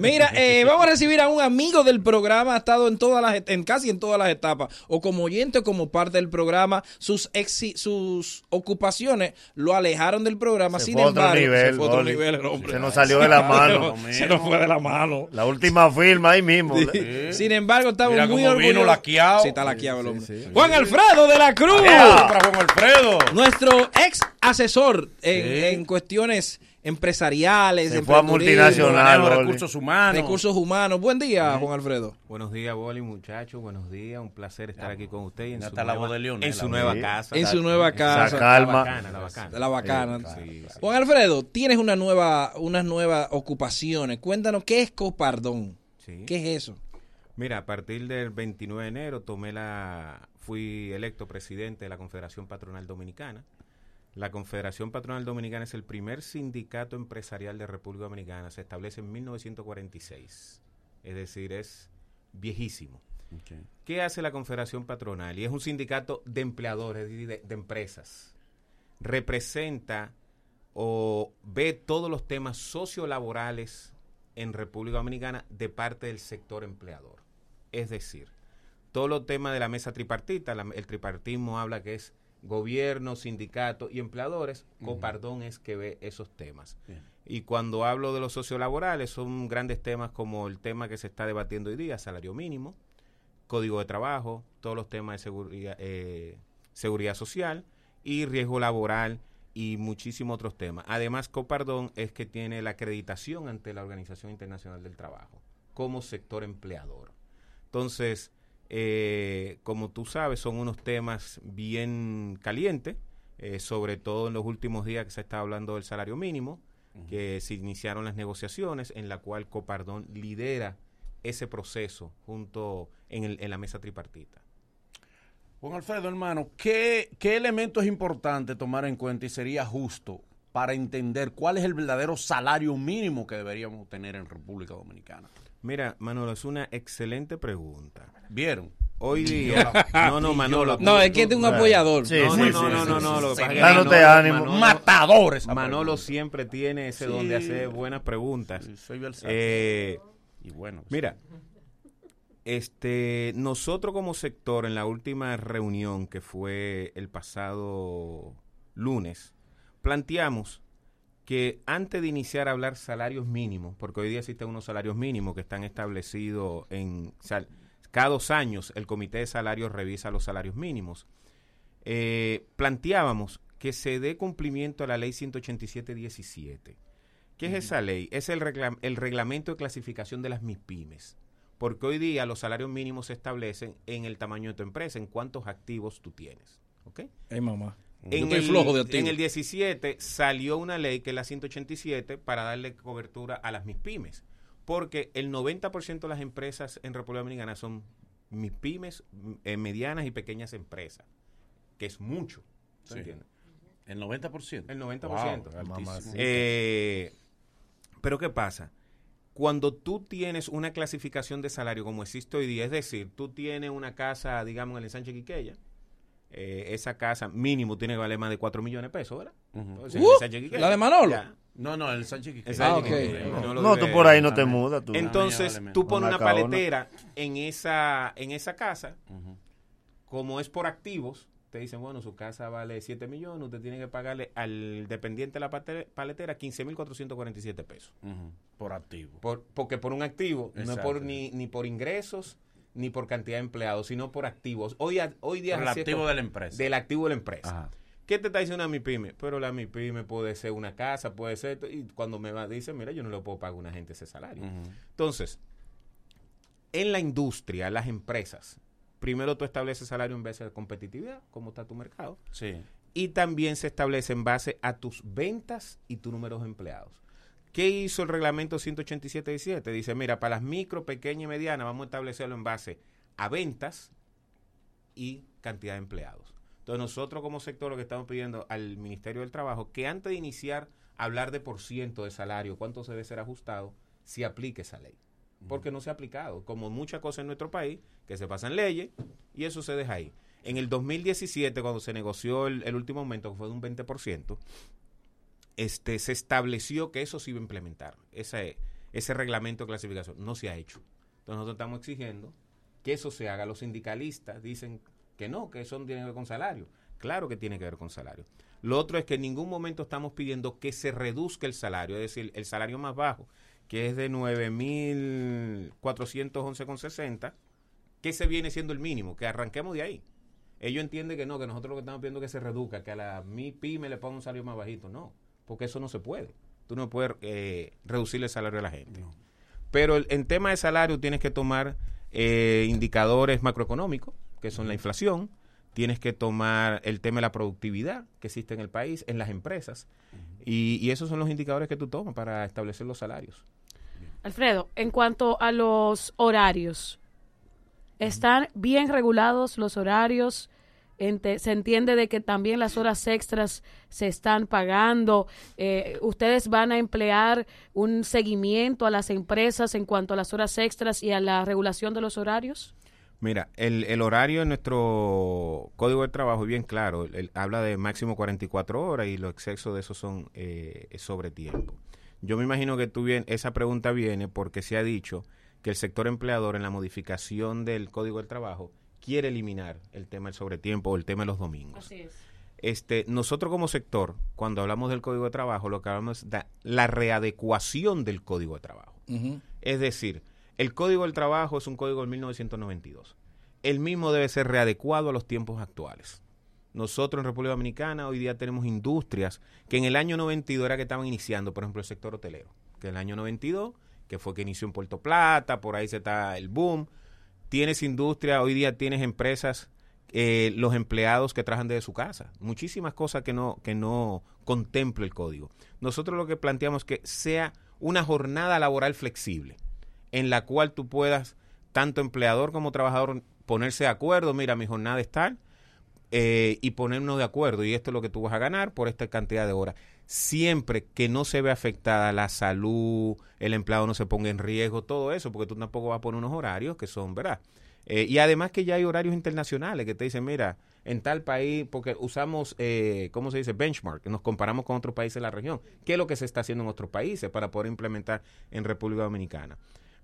Mira, eh, vamos a recibir a un amigo del programa, ha estado en todas las, en casi en todas las etapas, o como oyente o como parte del programa. Sus exi- sus ocupaciones lo alejaron del programa. Se Sin fue a otro embargo, nivel, se fue a otro nivel el hombre. Se nos salió de la mano. se nos fue de la mano. La última firma ahí mismo. Sin embargo, estamos Mira muy cómo vino orgullosos. laqueado. Sí, está laqueado el hombre. Juan Alfredo de la Cruz. Para Juan Alfredo. Nuestro ex asesor en, Sí. en cuestiones empresariales, Se fue a multinacional, recursos humanos. recursos humanos. Buen día, Juan Alfredo. Buenos días, Boli, muchachos. Buenos días. Un placer estar aquí con usted y en Ya su está la nueva, voz de Leonel, en su la nueva casa. En su nueva casa. Calma. La bacana, la bacana. La bacana. Sí, sí. Juan Alfredo, tienes una nueva, unas nuevas ocupaciones. Cuéntanos, ¿qué es Copardón? Sí. ¿Qué es eso? Mira, a partir del 29 de enero tomé la, fui electo presidente de la Confederación Patronal Dominicana. La Confederación Patronal Dominicana es el primer sindicato empresarial de República Dominicana. Se establece en 1946. Es decir, es viejísimo. ¿Qué hace la Confederación Patronal? Y es un sindicato de empleadores, de, de empresas. Representa o ve todos los temas sociolaborales en República Dominicana de parte del sector empleador. Es decir, todos los temas de la mesa tripartita, la- el tripartismo habla que es gobierno, sindicato y empleadores, Copardón es que ve esos temas. Bien. Y cuando hablo de los sociolaborales, son grandes temas como el tema que se está debatiendo hoy día, salario mínimo, código de trabajo, todos los temas de seguridad, eh, seguridad social y riesgo laboral y muchísimos otros temas. Además, Copardón es que tiene la acreditación ante la Organización Internacional del Trabajo como sector empleador. Entonces, eh, como tú sabes, son unos temas bien calientes, eh, sobre todo en los últimos días que se está hablando del salario mínimo, que se iniciaron las negociaciones en la cual Copardón lidera ese proceso junto en, el- en la mesa tripartita. Juan Alfredo, hermano, ¿qué, ¿qué elemento es importante tomar en cuenta y sería justo para entender cuál es el verdadero salario mínimo que deberíamos tener en República Dominicana? Mira, Manolo, es una excelente pregunta. ¿Vieron? Hoy día... No, no, Manolo. No, es que es de un apoyador. Sí, No, sí, no, sí, no, sí, no, no, sí, no, Dándote ánimo. Manolo- Matadores. Manolo pregunta. siempre tiene ese don de hacer buenas preguntas. Sí, soy versátil. Eh, y bueno, mira, este, nosotros como sector en la última reunión que fue el pasado lunes, planteamos que antes de iniciar a hablar salarios mínimos, porque hoy día existen unos salarios mínimos que están establecidos en sal- cada dos años el comité de salarios revisa los salarios mínimos. Eh, planteábamos que se dé cumplimiento a la ley 187-17. ¿Qué es esa ley? Es el, regla- el reglamento de clasificación de las MIPIMES. Porque hoy día los salarios mínimos se establecen en el tamaño de tu empresa, en cuántos activos tú tienes. ¿Ok? Ay, mamá. En el, flojo de activo. en el 17 salió una ley que es la 187 para darle cobertura a las MIPIMES. Porque el 90% de las empresas en República Dominicana son MIPIMES, eh, medianas y pequeñas empresas. Que es mucho. ¿tú Sí. entiendes? el 90%. El 90%. Wow. Eh, pero ¿qué pasa? Cuando tú tienes una clasificación de salario como existe hoy día, es decir, tú tienes una casa, digamos, en el ensanche Quiqueya, eh, esa casa mínimo tiene que valer más de 4 millones de pesos, ¿verdad? Uh, ¿la de Manolo? ya, No, no, el Sánchez Ah, ensanche ok. Quiqueya, Manolo No, tú por ahí no te mudas. Tú. Entonces, vale, tú pones Una paletera en esa, en esa casa, como es por activos, te dicen, bueno, su casa vale 7 millones, usted tiene que pagarle al dependiente de la paletera 15.447 pesos. Ujú. Por activo. Por, porque por un activo, no es Exacto. por ni, ni por ingresos, ni por cantidad de empleados, sino por activos. Hoy, hoy día Por el activo de la empresa. del activo de la empresa. Ajá. ¿Qué te está diciendo una MIPYME? Pero la MIPYME puede ser una casa, puede ser... Y cuando me va, dice, mira, yo no le puedo pagar a una gente ese salario. Entonces, en la industria, las empresas, primero tú estableces salario en base a competitividad, cómo está tu mercado, Sí. y también se establece en base a tus ventas y tu número de empleados. ¿Qué hizo el reglamento 187-17? Dice, mira, para las micro, pequeñas y medianas vamos a establecerlo en base a ventas y cantidad de empleados. Entonces nosotros como sector lo que estamos pidiendo al Ministerio del Trabajo, que antes de iniciar a hablar de por ciento de salario, cuánto se debe ser ajustado, se aplique esa ley. Porque no se ha aplicado, como muchas cosas en nuestro país, que se pasan leyes y eso se deja ahí. En el 2017, cuando se negoció el, el último aumento, que fue de un 20%, este, se estableció que eso se iba a implementar. Esa es- ese reglamento de clasificación. No se ha hecho. Entonces nosotros estamos exigiendo que eso se haga. Los sindicalistas dicen que no, que eso no tiene que ver con salario. Claro que tiene que ver con salario. Lo otro es que en ningún momento estamos pidiendo que se reduzca el salario, es decir, el salario más bajo, que es de 9.411,60, que se viene siendo el mínimo, que arranquemos de ahí. Ellos entienden que no, que nosotros lo que estamos pidiendo es que se reduzca, que a la mi pyme le ponga un salario más bajito. No, porque eso no se puede. Tú no puedes eh, reducirle el salario a la gente. Pero el, en tema de salario tienes que tomar eh, indicadores macroeconómicos, que son la inflación, tienes que tomar el tema de la productividad que existe en el país, en las empresas, y, y esos son los indicadores que tú tomas para establecer los salarios. Alfredo, en cuanto a los horarios, ¿están bien regulados los horarios? Se entiende de que también las horas extras se están pagando. Eh, ¿Ustedes van a emplear un seguimiento a las empresas en cuanto a las horas extras y a la regulación de los horarios? Mira, el, el horario en nuestro código de trabajo es bien claro. Habla de máximo 44 horas y los excesos de eso son eh, sobre tiempo. Yo me imagino que tú bien, esa pregunta viene porque se ha dicho que el sector empleador en la modificación del código del trabajo quiere eliminar el tema del sobretiempo o el tema de los domingos. es. Este, nosotros como sector, cuando hablamos del código de trabajo, lo que hablamos es de la readecuación del código de trabajo. Es decir, el Código del Trabajo es un código del 1992. El mismo debe ser readecuado a los tiempos actuales. Nosotros en República Dominicana hoy día tenemos industrias que en el año 92 era que estaban iniciando, por ejemplo, el sector hotelero, que en el año 92, que fue que inició en Puerto Plata, por ahí se está el boom. Tienes industria, hoy día tienes empresas, eh, los empleados que trabajan desde su casa. Muchísimas cosas que no, que no contempla el código. Nosotros lo que planteamos es que sea una jornada laboral flexible en la cual tú puedas, tanto empleador como trabajador, ponerse de acuerdo, mira, mi jornada es tal, eh, y ponernos de acuerdo, y esto es lo que tú vas a ganar por esta cantidad de horas. Siempre que no se ve afectada la salud, el empleado no se ponga en riesgo, todo eso, porque tú tampoco vas a poner unos horarios que son, ¿verdad? Eh, y además que ya hay horarios internacionales que te dicen, mira, en tal país, porque usamos, eh, ¿cómo se dice? Benchmark, nos comparamos con otros países de la región. ¿Qué es lo que se está haciendo en otros países para poder implementar en República Dominicana?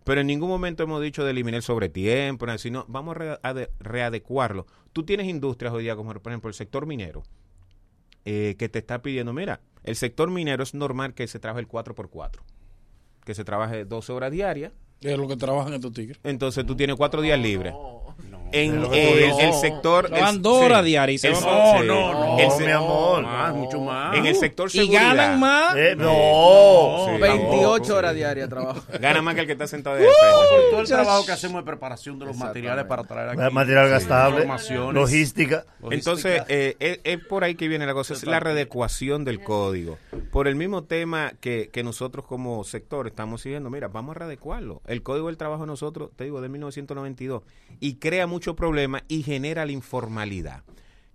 Pero en ningún momento hemos dicho de eliminar el sobretiempo, sino vamos a re- a de- readecuarlo. Tú tienes industrias hoy día, como por ejemplo el sector minero, eh, que te está pidiendo, mira, el sector minero es normal que se trabaje el 4x4, que se trabaje 12 horas diarias, Es lo que trabajan estos tigres. entonces tú tienes cuatro días libres. En tú el, sector... Trabajan el- dos horas diarias y se el- No, sí. no, no. El No, mi amor. Más, mucho más. En el sector Y seguridad. ganan más. Eh, no. Sí. 28 horas diarias de trabajo. Gana más que el que está sentado de. Por todo el trabajo que hacemos de preparación de los materiales para traer aquí. Material gastable, informaciones. logística. Entonces, eh, es, es por ahí que viene la cosa, es la readecuación del código. Por el mismo tema que, que nosotros como sector estamos siguiendo, mira, vamos a readecuarlo. El código del trabajo de nosotros, te digo, de 1992, y crea mucho problema y genera la informalidad.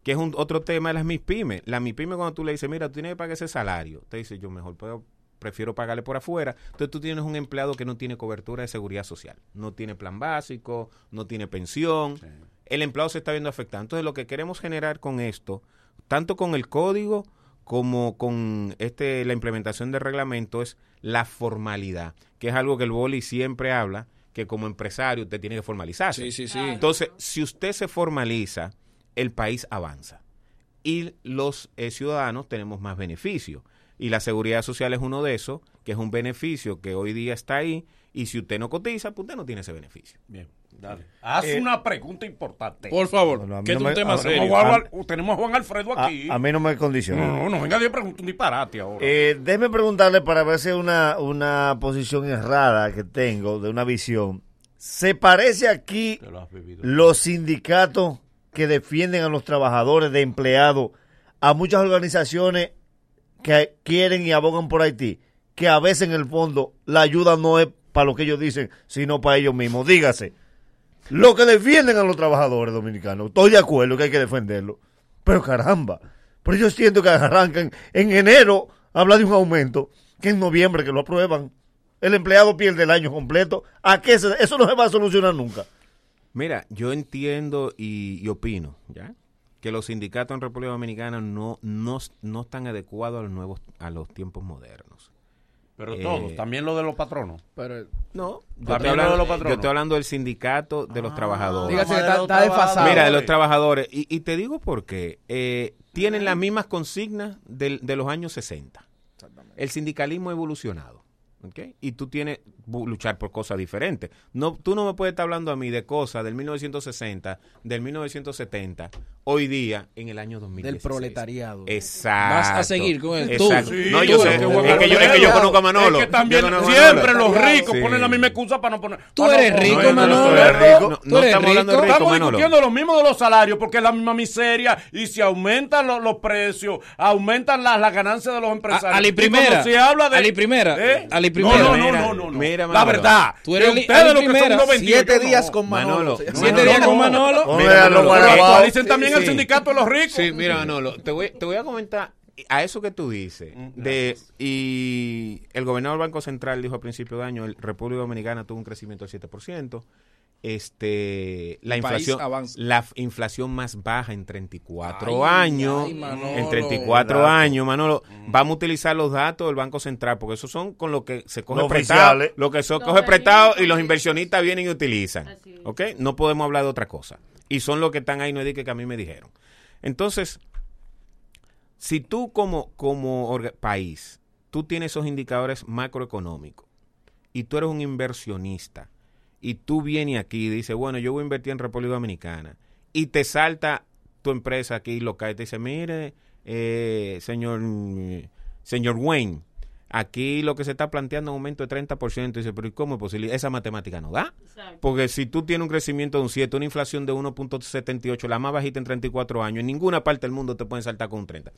Que es un otro tema de las MIPYME. La MIPYME cuando tú le dices, mira, tú tienes que pagar ese salario, te dice, yo mejor puedo prefiero pagarle por afuera. Entonces tú tienes un empleado que no tiene cobertura de seguridad social, no tiene plan básico, no tiene pensión. El empleado se está viendo afectado. Entonces lo que queremos generar con esto, tanto con el código como con este la implementación del reglamento es la formalidad, que es algo que el boli siempre habla, que como empresario usted tiene que formalizarse. Sí, sí, sí. Entonces, si usted se formaliza, el país avanza y los eh, ciudadanos tenemos más beneficios. Y la seguridad social es uno de esos, que es un beneficio que hoy día está ahí, y si usted no cotiza, pues usted no tiene ese beneficio. Bien, dale. Haz una pregunta importante. Por favor, a que es no un me- tema a- serio. Tenemos a, Juan, tenemos a Juan Alfredo A, aquí. a mí no me condiciona. no, no, no, venga, de pregunta un disparate ahora. Eh, déjeme preguntarle para ver si es una, una posición errada que tengo de una visión. ¿Se parece aquí lo los sindicatos que defienden a los trabajadores de empleados a muchas organizaciones que quieren y abogan por Haití? Que a veces en el fondo la ayuda no es para lo que ellos dicen, sino para ellos mismos. Dígase, los que defienden a los trabajadores dominicanos, estoy de acuerdo que hay que defenderlo. Pero caramba, pero yo siento que arrancan en enero, habla de un aumento, que en noviembre que lo aprueban. El empleado pierde el año completo. ¿A qué se- eso no se va a solucionar nunca? Mira, yo entiendo y, y opino, ¿ya? Que los sindicatos en República Dominicana no, no, no están adecuados a los nuevos, a los tiempos modernos. Pero Eh, todos, también lo de los patronos. Pero No, yo estoy, de hablando, los yo patronos. estoy hablando del sindicato de los trabajadores. dígase que de está, desfasado. Mira, de los Trabajadores. Y, y te digo por qué. Eh, tienen las mismas consignas del- de los años 60. El sindicalismo ha evolucionado. ¿Ok? Y tú tienes luchar por cosas diferentes. No, tú no me puedes estar hablando a mí de cosas del 1960, del 1970, hoy día, en el año 2016. Del proletariado. Exacto. Vas a seguir con el Exacto. tú. Sí, no, yo tú, sé. Es que yo, es que yo conozco a Manolo. Es que también a siempre Manolo. los ricos Sí. ponen la misma excusa para no poner. Tú no eres rico, No, no Manolo. estoy rico. No, Tú no eres estamos hablando de rico. Estamos Manolo. discutiendo lo mismo de los salarios porque es la misma miseria y si aumentan lo- los precios, aumentan las, las ganancias de los empresarios. A- Y cuando Primera, se habla de Ali Primera, ¿Eh? Ali Primera. No, no, no, Mira, no, no, no. mira, la Manolo. verdad. Tú eres que ustedes Ali lo que son Primera. unos vendidos, Siete yo días no. con Manolo. Manolo. Siete días con no. Manolo. No, Mira. Actualicen también Sí, el sí. sindicato de los ricos. Sí, mira, Manolo, te voy, te voy a comentar a eso que tú dices. de Y el gobernador del Banco Central dijo a principio de año, el República Dominicana tuvo un crecimiento del 7%. Este, la El inflación, la inflación más baja en 34 Ay, años, ay, Manolo. en 34 Dato. años, Manolo, vamos a utilizar los datos del Banco Central porque esos son con lo que se coge Los prestado, oficiales. lo que se Los coge prestado y los inversionistas vienen y utilizan. ¿ok? No podemos hablar de otra cosa y son los que están ahí, no es de que a mí me dijeron. Entonces, si tú como, como país, tú tienes esos indicadores macroeconómicos y tú eres un inversionista y tú vienes aquí y dices, bueno, yo voy a invertir en República Dominicana y te salta tu empresa aquí local y te dice, mire, eh, señor, señor Wayne, aquí lo que se está planteando es un aumento de 30%. Y dice, pero ¿y cómo es posible? Esa matemática no da. Exacto. Porque si tú tienes un crecimiento de un 7, una inflación de 1.78, la más bajita en 34 años, en ninguna parte del mundo te pueden saltar con un 30.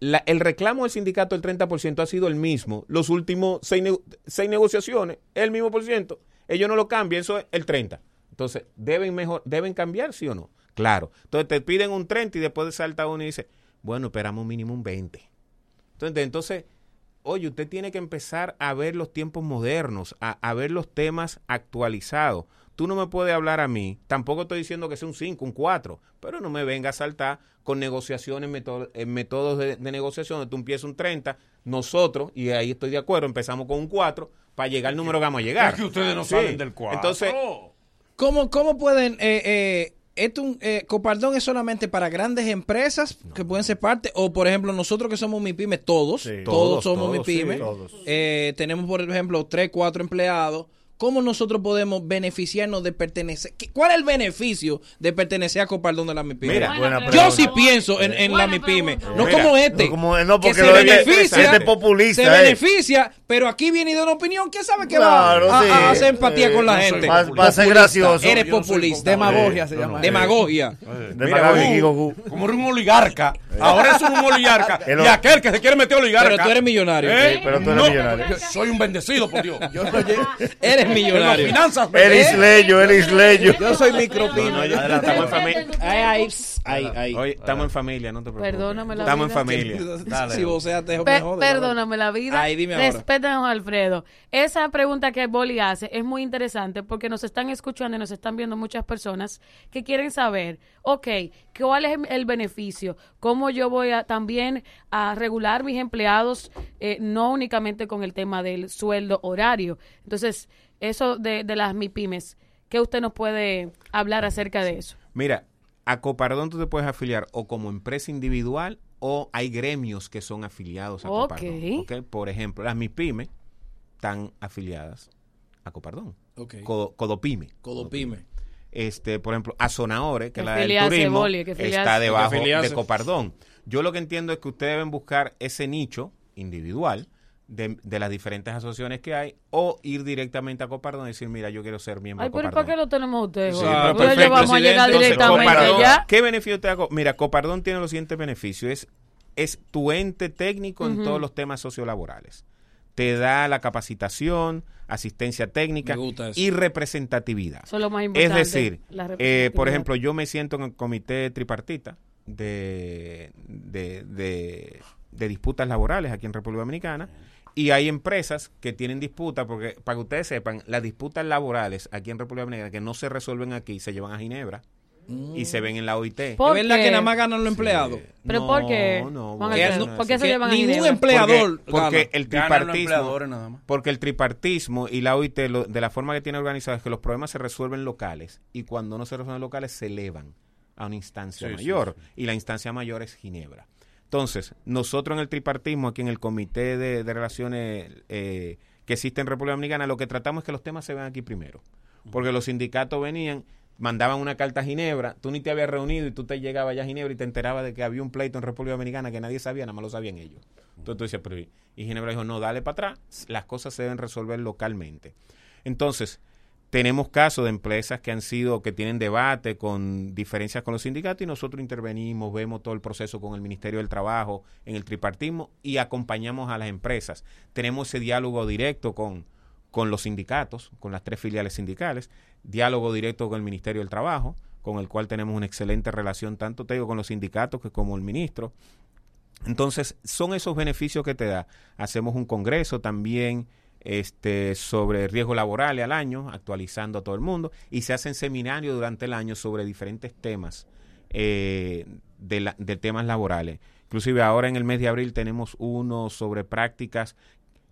La- el reclamo del sindicato del 30% ha sido el mismo los últimos seis, nego- seis negociaciones, el mismo por ciento. Ellos no lo cambian, eso es el 30. Entonces, ¿deben, mejor, ¿deben cambiar, sí o no? Claro. Entonces te piden un 30 y después salta uno y dice, bueno, esperamos mínimo un 20. Entonces, entonces oye, usted tiene que empezar a ver los tiempos modernos, a, ver los temas actualizados. Tú no me puedes hablar a mí, tampoco estoy diciendo que sea un 5, un 4, pero no me venga a saltar con negociaciones, eh, métodos de, de negociación, tú empiezas un 30, nosotros, y ahí estoy de acuerdo, empezamos con un 4 para llegar al número que vamos a llegar. Es que ustedes no Sí. salen del cuadro. Entonces, ¿Cómo, cómo pueden... Eh, eh, esto, un- eh, Copardón es solamente para grandes empresas que pueden ser parte, o por ejemplo nosotros que somos MIPYME, todos, Sí. todos, Todos, somos todos, sí. Todos. Eh, tenemos por ejemplo tres, cuatro empleados, ¿cómo nosotros podemos beneficiarnos de pertenecer? ¿Qué- ¿Cuál es el beneficio de pertenecer a Copardón de la MIPYME? Mira, Buena buena pregunta. Yo sí pienso en, en la MIPYME, no Mira, como este. No, como, no que porque se lo de- beneficia, este es populista. se eh. beneficia, pero aquí viene y da una opinión. ¿Quién sabe que Claro, va a, sí. a hacer empatía Eh, con la no soy gente? Va, a ser Populista. gracioso. Eres Yo no soy populista. Demagogia Eh, se llama. Demagogia. Demagogia. Como era un oligarca. Ahora es un oligarca. El y aquel que se quiere meter oligarca. Pero tú eres millonario. ¿Eh? Sí, pero tú eres millonario. Soy un bendecido, por Dios. Yo soy Eres millonario. finanzas. El isleño, el isleño. Yo soy no, micropino. no, ya estamos en familia. Ay, ay, pss, ay, ay. Oye, estamos en familia, no te preocupes. Perdóname la Estamos en vida. familia. Si vos seas te Pe- me jode, perdóname la vida. Ay, dime ahora. Respétanos, Alfredo. Esa pregunta que Boli hace es muy interesante porque nos están escuchando y nos están viendo muchas personas que quieren saber, ok, ¿cuál es el beneficio? ¿Cómo yo voy a también a regular mis empleados, eh, no únicamente con el tema del sueldo horario? Entonces, eso de, de las MIPIMES, ¿qué usted nos puede hablar acerca de eso? Mira, a Copardón tú te puedes afiliar o como empresa individual o hay gremios que son afiliados a. Copardón. Por ejemplo, las MIPYME están afiliadas a Copardón. Ok. Codo- Codopyme. Codopime. Este, por ejemplo, Azonadore, que es la del turismo, Boli, que está debajo Que de Copardón. Yo lo que entiendo es que ustedes deben buscar ese nicho individual de, de las diferentes asociaciones que hay o ir directamente a Copardón y decir, mira, yo quiero ser miembro Ay, de pero ¿y Copardón. ¿para qué lo tenemos ustedes? Sí, ya perfecto, vamos a llegar directamente Copardón, allá. ¿Qué beneficio te hago? Mira, Copardón tiene los siguientes beneficios. Es, es tu ente técnico en todos los temas sociolaborales. Te da la capacitación, asistencia técnica y representatividad. Eso es lo más Es importante. decir, la eh, por ejemplo, yo me siento en el comité tripartita de, de, de- de disputas laborales aquí en República Dominicana y hay empresas que tienen disputas, porque para que ustedes sepan, las disputas laborales aquí en República Dominicana que no se resuelven aquí se llevan a Ginebra. y se ven en la OIT. ¿Por ¿Es verdad que nada más ganan los empleados? ¿Pero No, por qué? no, Juan Que Alfredo, no- ¿Por qué se llevan a ningún empleador Porque, el tripartismo, empleadores nada más. porque el tripartismo y la OIT, lo- de la forma que tiene organizado, es que los problemas se resuelven locales y cuando no se resuelven locales se elevan a una instancia Sí, sí, mayor y la instancia mayor es Ginebra. Entonces, nosotros en el tripartismo, aquí en el Comité de, Relaciones eh, que existe en República Dominicana, lo que tratamos es que los temas se vean aquí primero. Porque los sindicatos venían, mandaban una carta a Ginebra, tú ni te habías reunido y tú te llegabas allá a Ginebra y te enterabas de que había un pleito en República Dominicana que nadie sabía, nada más lo sabían ellos. Entonces tú pero y Ginebra dijo, no, dale para atrás, las cosas se deben resolver localmente. Entonces, tenemos casos de empresas que han sido, que tienen debate con diferencias con los sindicatos y nosotros intervenimos, vemos todo el proceso con el Ministerio del Trabajo en el tripartismo y acompañamos a las empresas. Tenemos ese diálogo directo con, con los sindicatos, con las tres filiales sindicales, diálogo directo con el Ministerio del Trabajo, con el cual tenemos una excelente relación, tanto te digo con los sindicatos que como el ministro. Entonces, son esos beneficios que te da. Hacemos un congreso también este, sobre riesgos laborales al año, actualizando a todo el mundo, y se hacen seminarios durante el año sobre diferentes temas eh, de, la- de temas laborales. Inclusive ahora en el mes de abril tenemos uno sobre prácticas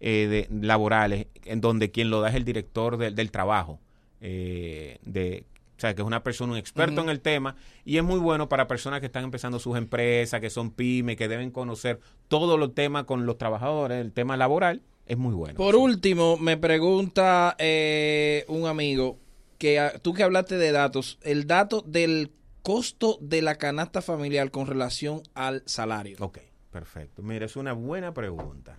eh, de, laborales, en donde quien lo da es el director del- del trabajo, eh, de, o sea, que es una persona, un experto en el tema, y es muy bueno para personas que están empezando sus empresas, que son pymes, que deben conocer todos los temas con los trabajadores, el tema laboral, es muy bueno. Por último, me pregunta eh, un amigo que ah, tú que hablaste de datos, el dato del costo de la canasta familiar con relación al salario. Ok, perfecto. Mira, es una buena pregunta.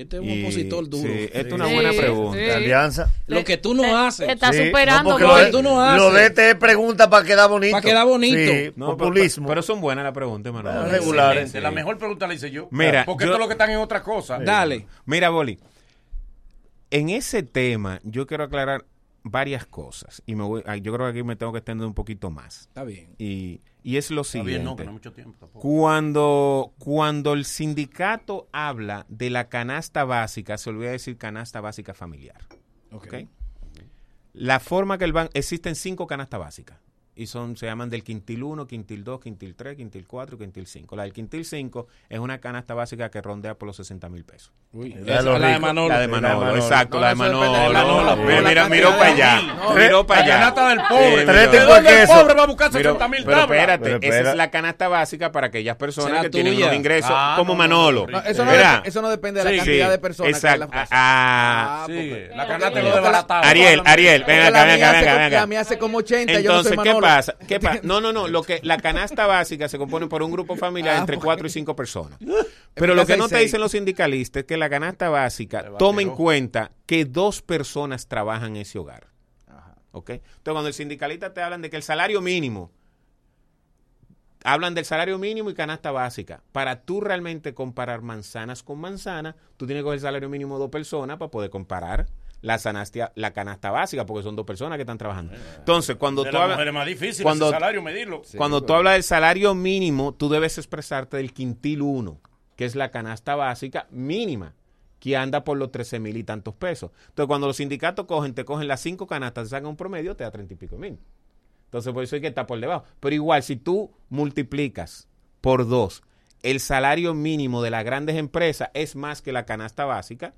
Este es un Y- opositor duro. sí, esta es una Sí, buena pregunta. Alianza. Lo que tú no haces. te Está Sí, superando, no, Lo que de- tú no Lo de haces. este es pregunta para quedar bonito. Pa' quedar bonito. Sí, No, pero- populismo. Pero, son buenas las preguntas, Manuel. Ah, regulares. La mejor pregunta la hice yo. Mira, porque yo- todo lo que están en otra cosa. Dale. Mira, Boli, en ese tema yo quiero aclarar varias cosas y me voy, yo creo que aquí me tengo que extender un poquito más. Está bien. Y, y es lo siguiente. bien, no, que no hay mucho tiempo tampoco. Cuando, cuando el sindicato habla de la canasta básica, se olvida decir canasta básica familiar. Ok. ¿ok? La forma que el banco, existen cinco canastas básicas. Y son, se llaman del quintil 1, quintil 2, quintil 3, quintil 4 y quintil 5. La del quintil 5 es una canasta básica que rondea por los 60 mil pesos. Uy, La esa es la de. Manolo. La de la Manolo, exacto, No, la de Manolo. de Manolo, Mira, pero la mira, miró para allá. Miró para La allá. canasta del pobre. Sí, Tres miró. tipos ¿De el pobre va a buscar Pero, 60 mil pero espérate, Pero esa espera. es la canasta básica para aquellas personas Será que tienen tuya. unos ingresos Ah, como no, no, Manolo. no, eso, eso no depende de la Sí, cantidad Sí, de personas exacto. la. Ah, la canasta lo la- desbaratado. Ariel, Ariel, ven la acá, ven acá, ven hace acá. La mía hace como 80, yo no Entonces, soy ¿qué Manolo. Pasa? ¿Qué pasa? No, no, no. Lo que, la canasta básica se compone por un grupo familiar Ah, entre porque- cuatro y cinco personas. Pero lo que no te dicen los sindicalistas es que la canasta básica toma en cuenta que dos personas trabajan en ese hogar. ¿Ok? Entonces, cuando el sindicalista te hablan de que el salario mínimo, hablan del salario mínimo y canasta básica. Para tú realmente comparar manzanas con manzanas, tú tienes que coger el salario mínimo de dos personas para poder comparar la, sanastia- la canasta básica, porque son dos personas que están trabajando. Entonces, cuando De tú la hablas... es más difícil cuando- ese salario medirlo. Cuando tú hablas del salario mínimo, tú debes expresarte del quintil 1, que es la canasta básica mínima, que anda por los 13 mil y tantos pesos. Entonces, cuando los sindicatos cogen, te cogen las cinco canastas, te sacan un promedio, te da 30 y pico mil. Entonces, por eso hay que estar por debajo. Pero igual, si tú multiplicas por dos el salario mínimo de las grandes empresas, es más que la canasta básica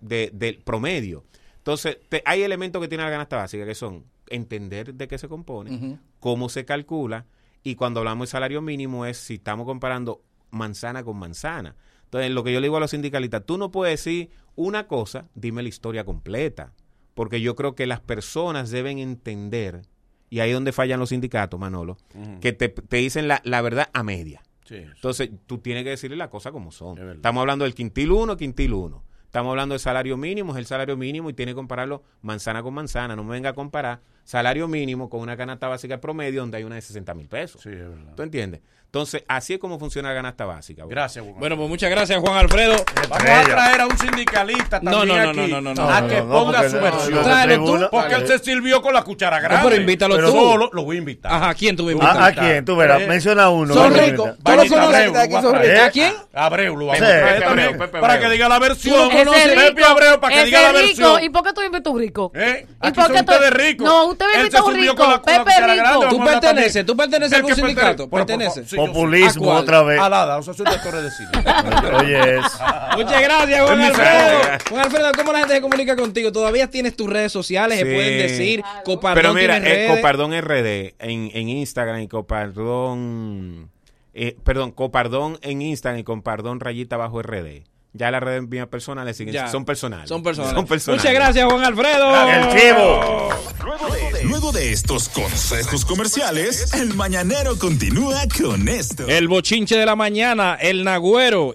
de- del promedio. Entonces, te- hay elementos que tiene la canasta básica que son entender de qué se compone, cómo se calcula y cuando hablamos de salario mínimo es si estamos comparando manzana con manzana. Entonces, lo que yo le digo a los sindicalistas, tú no puedes decir una cosa, dime la historia completa, porque yo creo que las personas deben entender, y ahí es donde fallan los sindicatos, Manolo, que te, te dicen la, la verdad a media. Sí, Entonces, tú tienes que decirle las cosas como son. Es. Estamos hablando del quintil 1, quintil 1. Estamos hablando del salario mínimo, es el salario mínimo y tiene que compararlo manzana con manzana. No me venga a comparar salario mínimo con una canasta básica promedio donde hay una de 60 mil pesos. sí, es verdad. ¿Tú entiendes? Entonces, así es como funciona la canasta básica. Gracias, Juan. Bueno, pues muchas gracias, Juan Alfredo. Vamos a traer a un sindicalista No, también no, no, aquí no, no, no, a no, que no, no, ponga su no, versión. no, Tráelo tú. Porque él se sirvió con la cuchara grande. pero invítalo Pero tú. Solo lo voy a invitar. Ajá, ¿quién tú me invitas? ¿A, a quién? Tú verás, Eh, menciona uno. son tú ricos. a. ¿A quién? Abreu lo vamos a también, para que diga la versión. Pepe Abreu para que diga la rico. versión. ¿Y por qué tú invitas un rico? ¿Eh? ¿Y por qué tú-. No, usted un rico, con la- con Pepe cuchara Rico. grande, ¿Tú perteneces? ¿Tú perteneces a ¿El algún sindicato? Populismo otra vez. Alada, o sea, soy director de cine. Oye. Muchas gracias, Juan Alfredo. Juan Alfredo, ¿cómo la gente se comunica contigo? ¿Todavía tienes tus redes sociales? ¿Se Sí. pueden decir? Copardón Pero mira, redes. Copardón RD en, en Instagram y Copardón. eh, perdón, Copardón en Instagram y Copardón rayita bajo RD. Ya las redes mías personales siguen- Ya. son personales. Son personales. Son personales. Muchas gracias, Juan Alfredo. El chivo. Luego de estos consejos comerciales, el mañanero continúa con esto. El bochinche de la mañana, el nagüero.